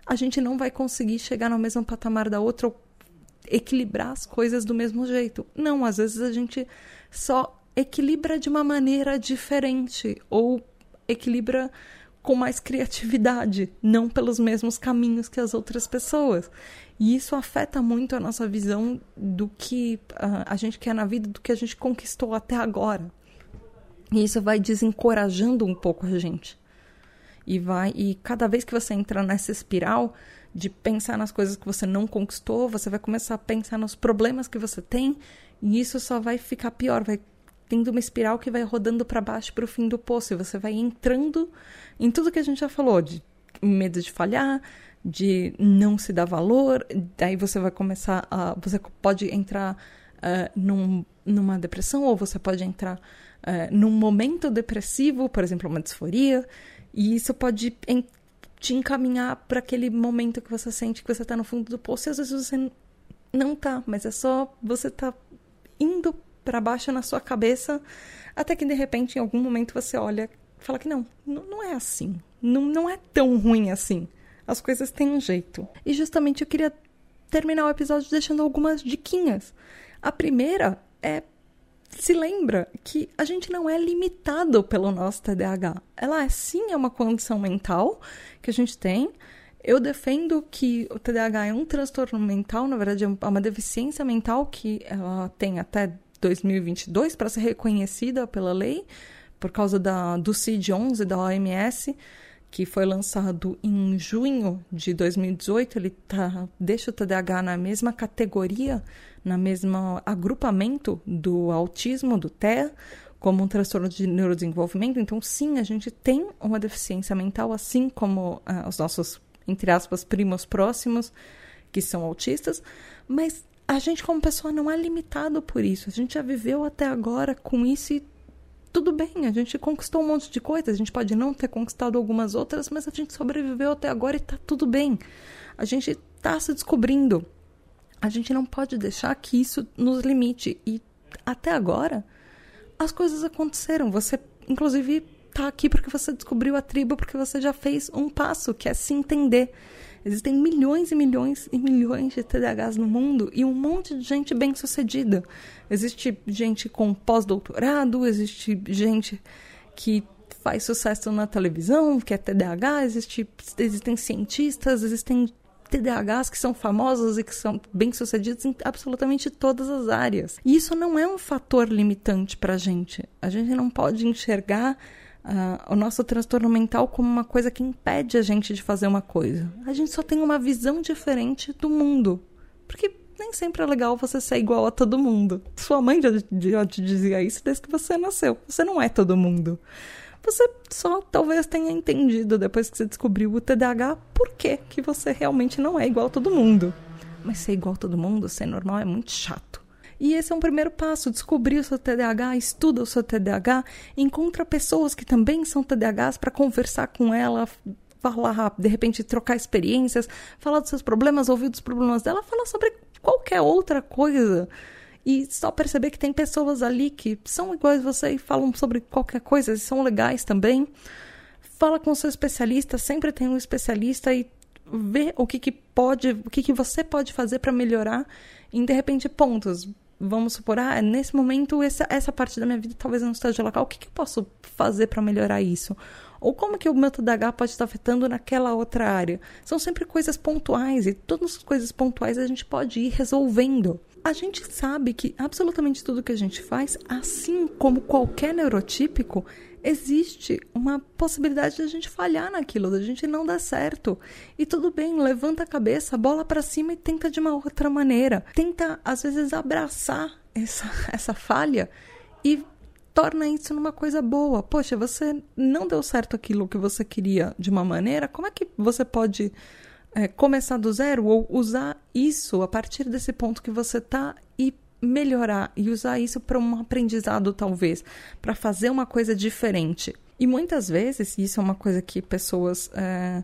a gente não vai conseguir chegar no mesmo patamar da outra ou equilibrar as coisas do mesmo jeito. Não, às vezes a gente só equilibra de uma maneira diferente ou equilibra com mais criatividade, não pelos mesmos caminhos que as outras pessoas. E isso afeta muito a nossa visão do que uh, a gente quer na vida, do que a gente conquistou até agora. E isso vai desencorajando um pouco a gente. E vai e cada vez que você entra nessa espiral de pensar nas coisas que você não conquistou, você vai começar a pensar nos problemas que você tem, e isso só vai ficar pior, vai tendo uma espiral que vai rodando para baixo para o fim do poço. E você vai entrando em tudo que a gente já falou, de medo de falhar, de não se dar valor. Daí você vai começar a. Você pode entrar uh, num, numa depressão, ou você pode entrar uh, num momento depressivo, por exemplo, uma disforia. E isso pode te encaminhar para aquele momento que você sente que você tá no fundo do poço e às vezes você não tá, mas é só você tá indo para baixo na sua cabeça até que de repente em algum momento você olha e fala que não, não é assim. Não, não é tão ruim assim. As coisas têm um jeito. E justamente eu queria terminar o episódio deixando algumas diquinhas. A primeira é se lembra que a gente não é limitado pelo nosso TDAH. Ela é, sim é uma condição mental que a gente tem. Eu defendo que o TDAH é um transtorno mental, na verdade é uma deficiência mental que ela tem até 2022 para ser reconhecida pela lei, por causa da, do CID-11 da OMS que foi lançado em junho de 2018, ele tá, deixa o TDAH na mesma categoria, na mesma agrupamento do autismo, do TEA, como um transtorno de neurodesenvolvimento. Então, sim, a gente tem uma deficiência mental, assim como uh, os nossos, entre aspas, primos próximos, que são autistas, mas a gente, como pessoa, não é limitado por isso. A gente já viveu até agora com isso e tudo bem, a gente conquistou um monte de coisas, a gente pode não ter conquistado algumas outras, mas a gente sobreviveu até agora e tá tudo bem. A gente tá se descobrindo. A gente não pode deixar que isso nos limite. E até agora, as coisas aconteceram. Você, inclusive, tá aqui porque você descobriu a tribo, porque você já fez um passo, que é se entender. Existem milhões e milhões e milhões de TDAHs no mundo e um monte de gente bem sucedida. Existe gente com pós-doutorado, existe gente que faz sucesso na televisão, que é TDAH, existe, existem cientistas, existem TDAHs que são famosos e que são bem-sucedidos em absolutamente todas as áreas. E isso não é um fator limitante para a gente. A gente não pode enxergar uh, o nosso transtorno mental como uma coisa que impede a gente de fazer uma coisa. A gente só tem uma visão diferente do mundo. Porque nem sempre é legal você ser igual a todo mundo. Sua mãe já, te dizia isso desde que você nasceu. Você não é todo mundo. Você só talvez tenha entendido depois que você descobriu o TDAH por que, que você realmente não é igual a todo mundo. Mas ser igual a todo mundo, ser normal, é muito chato. E esse é um primeiro passo: descobrir o seu TDAH, estuda o seu TDAH, encontra pessoas que também são TDAHs para conversar com ela, falar, de repente trocar experiências, falar dos seus problemas, ouvir dos problemas dela, falar sobre qualquer outra coisa. E só perceber que tem pessoas ali que são iguais a você e falam sobre qualquer coisa e são legais também. Fala com o seu especialista, sempre tem um especialista e vê o que, que pode, o que, que você pode fazer para melhorar em de repente pontos vamos supor, ah, nesse momento essa, essa parte da minha vida talvez não esteja local, o que, que eu posso fazer para melhorar isso? Ou como que o meu TDAH pode estar afetando naquela outra área? São sempre coisas pontuais e todas as coisas pontuais a gente pode ir resolvendo. A gente sabe que absolutamente tudo que a gente faz, assim como qualquer neurotípico, existe uma possibilidade de a gente falhar naquilo, da gente não dar certo. E tudo bem, levanta a cabeça, bola para cima e tenta de uma outra maneira. Tenta, às vezes, abraçar essa, [LAUGHS] essa falha e torna isso numa coisa boa. Poxa, você não deu certo aquilo que você queria de uma maneira, como é que você pode é, começar do zero ou usar isso a partir desse ponto que você tá e melhorar e usar isso para um aprendizado, talvez, para fazer uma coisa diferente. E muitas vezes, isso é uma coisa que pessoas, é,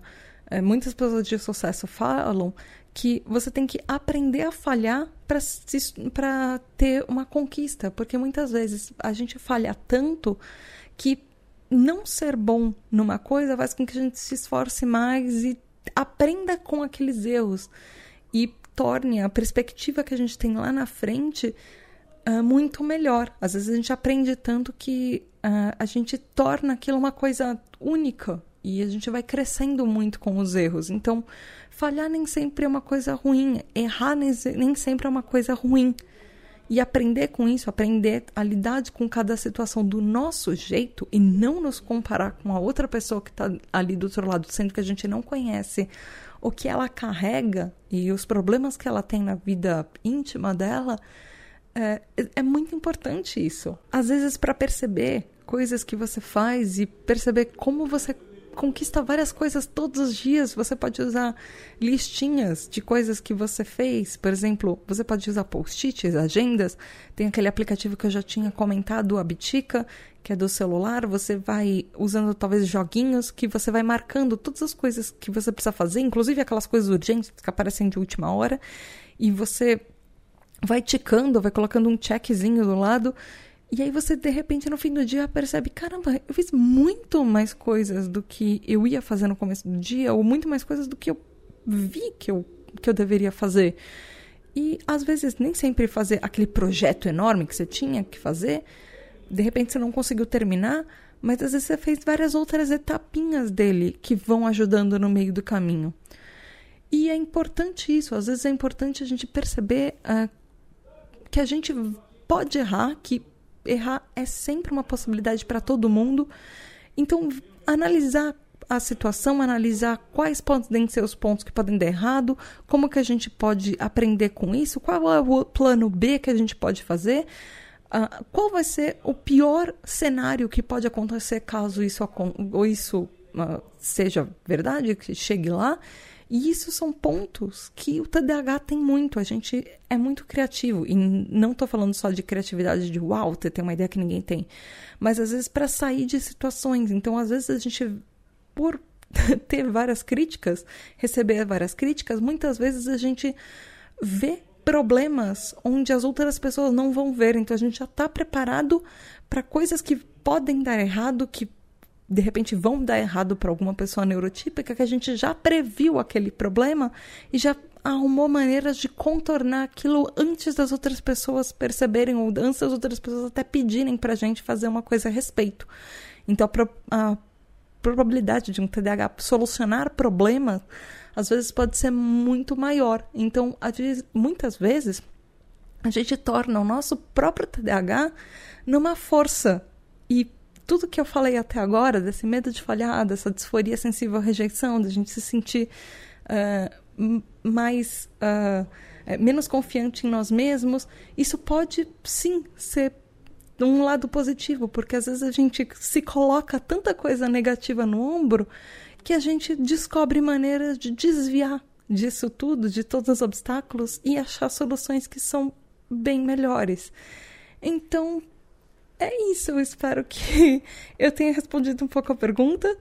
é, muitas pessoas de sucesso falam, que você tem que aprender a falhar para ter uma conquista, porque muitas vezes a gente falha tanto que não ser bom numa coisa faz com que a gente se esforce mais e aprenda com aqueles erros. E torne a perspectiva que a gente tem lá na frente uh, muito melhor. Às vezes a gente aprende tanto que uh, a gente torna aquilo uma coisa única e a gente vai crescendo muito com os erros. Então, falhar nem sempre é uma coisa ruim, errar nem, nem sempre é uma coisa ruim. E aprender com isso, aprender a lidar com cada situação do nosso jeito e não nos comparar com a outra pessoa que está ali do outro lado, sendo que a gente não conhece o que ela carrega e os problemas que ela tem na vida íntima dela, é, é muito importante isso. Às vezes, para perceber coisas que você faz e perceber como você conquista várias coisas todos os dias. Você pode usar listinhas de coisas que você fez. Por exemplo, você pode usar post-its, agendas. Tem aquele aplicativo que eu já tinha comentado, a Bitica, que é do celular, você vai usando talvez joguinhos que você vai marcando todas as coisas que você precisa fazer, inclusive aquelas coisas urgentes que aparecem de última hora, e você vai ticando, vai colocando um checkzinho do lado, e aí você de repente no fim do dia percebe, caramba, eu fiz muito mais coisas do que eu ia fazer no começo do dia, ou muito mais coisas do que eu vi que eu, que eu deveria fazer. E às vezes nem sempre fazer aquele projeto enorme que você tinha que fazer, de repente você não conseguiu terminar, mas às vezes você fez várias outras etapinhas dele que vão ajudando no meio do caminho. E é importante isso, às vezes é importante a gente perceber uh, que a gente pode errar, que errar é sempre uma possibilidade para todo mundo. Então, analisar a situação, analisar quais podem ser os pontos que podem dar errado, como que a gente pode aprender com isso, qual é o plano B que a gente pode fazer, uh, qual vai ser o pior cenário que pode acontecer caso isso, ou isso uh, seja verdade, que chegue lá. E isso são pontos que o TDAH tem muito. A gente é muito criativo. E não estou falando só de criatividade de uau, ter uma ideia que ninguém tem. Mas às vezes para sair de situações. Então, às vezes a gente por [LAUGHS] ter várias críticas, receber várias críticas, muitas vezes a gente vê problemas onde as outras pessoas não vão ver. Então a gente já está preparado para coisas que podem dar errado, que de repente vão dar errado para alguma pessoa neurotípica, que a gente já previu aquele problema e já arrumou maneiras de contornar aquilo antes das outras pessoas perceberem ou antes das outras pessoas até pedirem para a gente fazer uma coisa a respeito. Então a, a probabilidade de um TDAH solucionar problemas, às vezes pode ser muito maior. Então, muitas vezes, a gente torna o nosso próprio TDAH numa força. E tudo que eu falei até agora, desse medo de falhar, dessa disforia sensível à rejeição, da gente se sentir uh, mais. Uh, menos confiante em nós mesmos, isso pode sim ser um lado positivo, porque às vezes a gente se coloca tanta coisa negativa no ombro que a gente descobre maneiras de desviar disso tudo, de todos os obstáculos e achar soluções que são bem melhores. Então, é isso. Eu espero que [LAUGHS] eu tenha respondido um pouco a pergunta.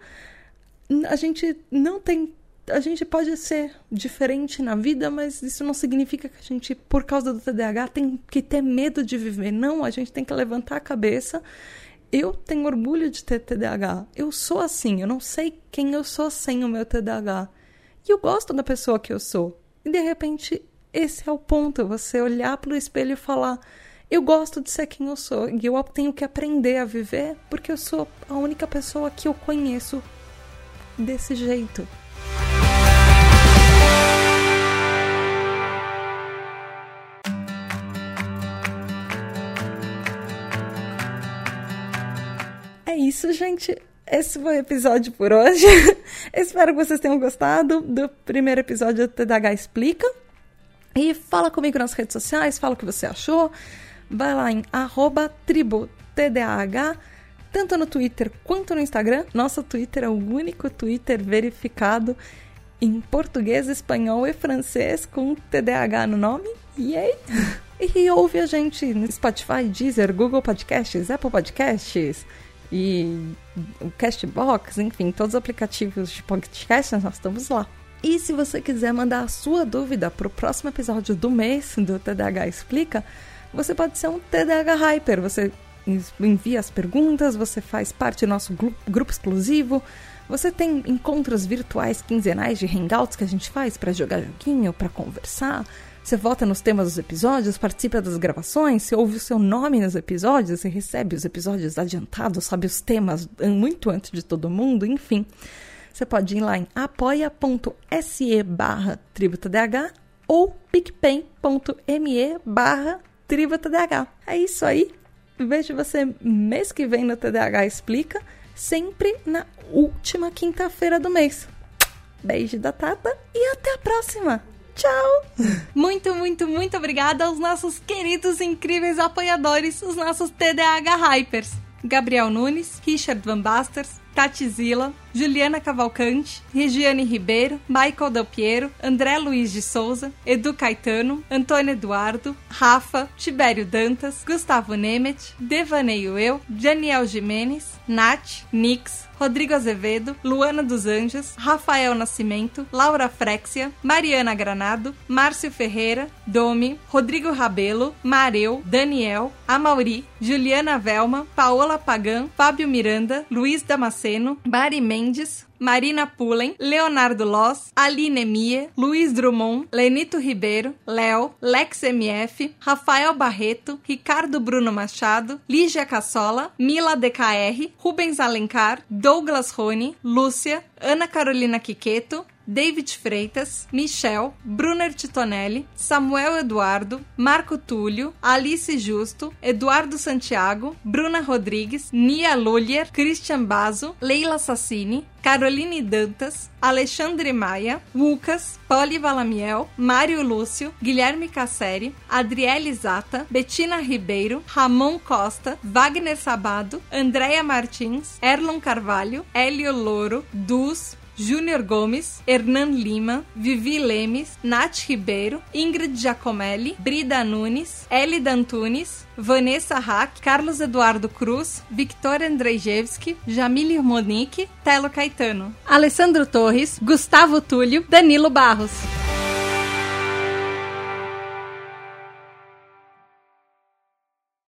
A gente não tem a gente pode ser diferente na vida, mas isso não significa que a gente, por causa do TDAH, tem que ter medo de viver. Não, a gente tem que levantar a cabeça. Eu tenho orgulho de ter TDAH. Eu sou assim. Eu não sei quem eu sou sem o meu TDAH. E eu gosto da pessoa que eu sou. E de repente, esse é o ponto. Você olhar para o espelho e falar: Eu gosto de ser quem eu sou. E eu tenho que aprender a viver porque eu sou a única pessoa que eu conheço desse jeito. É isso, gente. Esse foi o episódio por hoje. [LAUGHS] Espero que vocês tenham gostado do primeiro episódio do TDAH Explica. E fala comigo nas redes sociais, fala o que você achou. Vai lá em tributdah, tanto no Twitter quanto no Instagram. Nosso Twitter é o único Twitter verificado em português, espanhol e francês com TDAH no nome. Yay! [LAUGHS] E ouve a gente no Spotify, Deezer, Google Podcasts, Apple Podcasts e o Castbox, enfim, todos os aplicativos de podcast, nós estamos lá. E se você quiser mandar a sua dúvida para o próximo episódio do mês do TDAH Explica, você pode ser um TDAH Hyper. Você envia as perguntas, você faz parte do nosso grupo exclusivo, você tem encontros virtuais quinzenais de hangouts que a gente faz para jogar joguinho, para conversar. Você vota nos temas dos episódios, participa das gravações, você ouve o seu nome nos episódios, você recebe os episódios adiantados, sabe os temas muito antes de todo mundo, enfim. Você pode ir lá em apoia.se barra tributadh ou picpen.me barra tributadh. É isso aí. Vejo você mês que vem no TDAH Explica, sempre na última quinta-feira do mês. Beijo da Tata e até a próxima! Tchau! Muito, muito, muito obrigada aos nossos queridos incríveis apoiadores, os nossos TDAH Hypers. Gabriel Nunes, Richard Van Basters, Tati Zila, Juliana Cavalcante, Regiane Ribeiro, Michael Del Piero, André Luiz de Souza, Edu Caetano, Antônio Eduardo, Rafa, Tibério Dantas, Gustavo Nemet, Devaneio Eu, Daniel Jimenez, Nath, Nix, Rodrigo Azevedo, Luana dos Anjos, Rafael Nascimento, Laura Frexia, Mariana Granado, Márcio Ferreira, Domi, Rodrigo Rabelo, Mareu, Daniel, Amauri, Juliana Velma, Paola Pagan, Fábio Miranda, Luiz Damasceno, Mari Mendes, Marina Pullen, Leonardo Loss, Aline Mie, Luiz Drummond, Lenito Ribeiro, Léo, Lex MF, Rafael Barreto, Ricardo Bruno Machado, Lígia Cassola, Mila DKR, Rubens Alencar, Douglas Rony, Lúcia, Ana Carolina Quiqueto, David Freitas, Michel, Brunner Titonelli, Samuel Eduardo, Marco Túlio, Alice Justo, Eduardo Santiago, Bruna Rodrigues, Nia Lulier, Christian Bazo, Leila Sassini, Caroline Dantas, Alexandre Maia, Lucas, Poli Valamiel, Mário Lúcio, Guilherme Casseri, Adriele Zata, Betina Ribeiro, Ramon Costa, Wagner Sabado, Andréia Martins, Erlon Carvalho, Hélio Louro, Dus, Júnior Gomes, Hernan Lima, Vivi Lemes, Nath Ribeiro, Ingrid Giacomelli, Brida Nunes, Elida Antunes, Vanessa Hack, Carlos Eduardo Cruz, Victoria Andrzejewski, Jamile Monique, Telo Caetano, Alessandro Torres, Gustavo Túlio, Danilo Barros.